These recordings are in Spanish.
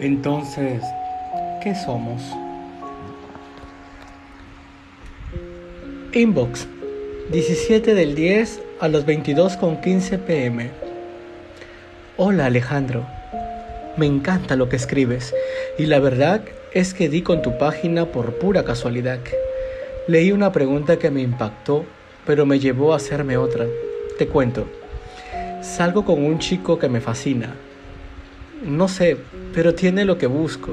Entonces, ¿qué somos? Inbox, 17 del 10 a los 22 con 15 pm. Hola Alejandro, me encanta lo que escribes y la verdad es que di con tu página por pura casualidad. Leí una pregunta que me impactó, pero me llevó a hacerme otra. Te cuento. Salgo con un chico que me fascina. No sé, pero tiene lo que busco.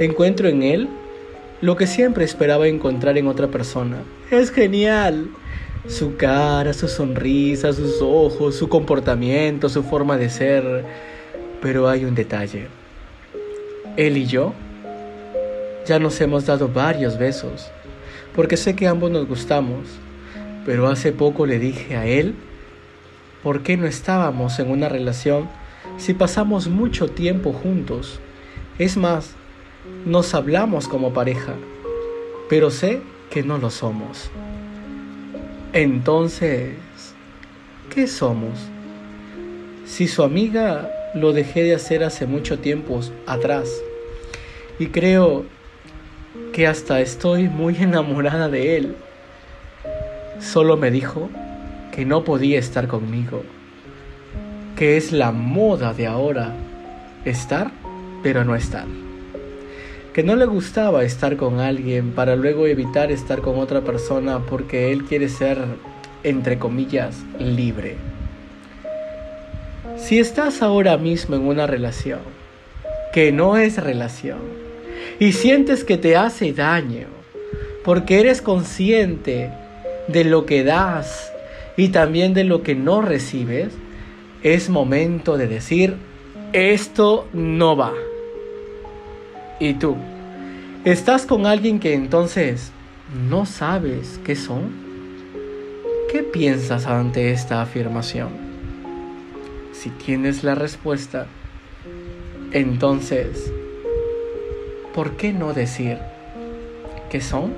Encuentro en él lo que siempre esperaba encontrar en otra persona. Es genial. Su cara, su sonrisa, sus ojos, su comportamiento, su forma de ser. Pero hay un detalle. Él y yo ya nos hemos dado varios besos, porque sé que ambos nos gustamos, pero hace poco le dije a él por qué no estábamos en una relación si pasamos mucho tiempo juntos. Es más, nos hablamos como pareja, pero sé que no lo somos. Entonces, ¿qué somos? Si su amiga lo dejé de hacer hace mucho tiempo atrás y creo que hasta estoy muy enamorada de él. Solo me dijo que no podía estar conmigo, que es la moda de ahora, estar pero no estar. Que no le gustaba estar con alguien para luego evitar estar con otra persona porque él quiere ser, entre comillas, libre. Si estás ahora mismo en una relación que no es relación, y sientes que te hace daño, porque eres consciente de lo que das y también de lo que no recibes, es momento de decir, esto no va. ¿Y tú? ¿Estás con alguien que entonces no sabes qué son? ¿Qué piensas ante esta afirmación? Si tienes la respuesta, entonces ¿por qué no decir qué son?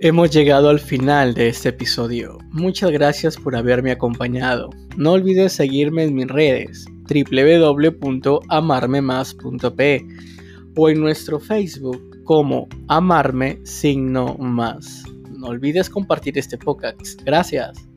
Hemos llegado al final de este episodio. Muchas gracias por haberme acompañado. No olvides seguirme en mis redes www.amarmemas.p o en nuestro Facebook como amarme signo más. No olvides compartir este podcast. Gracias.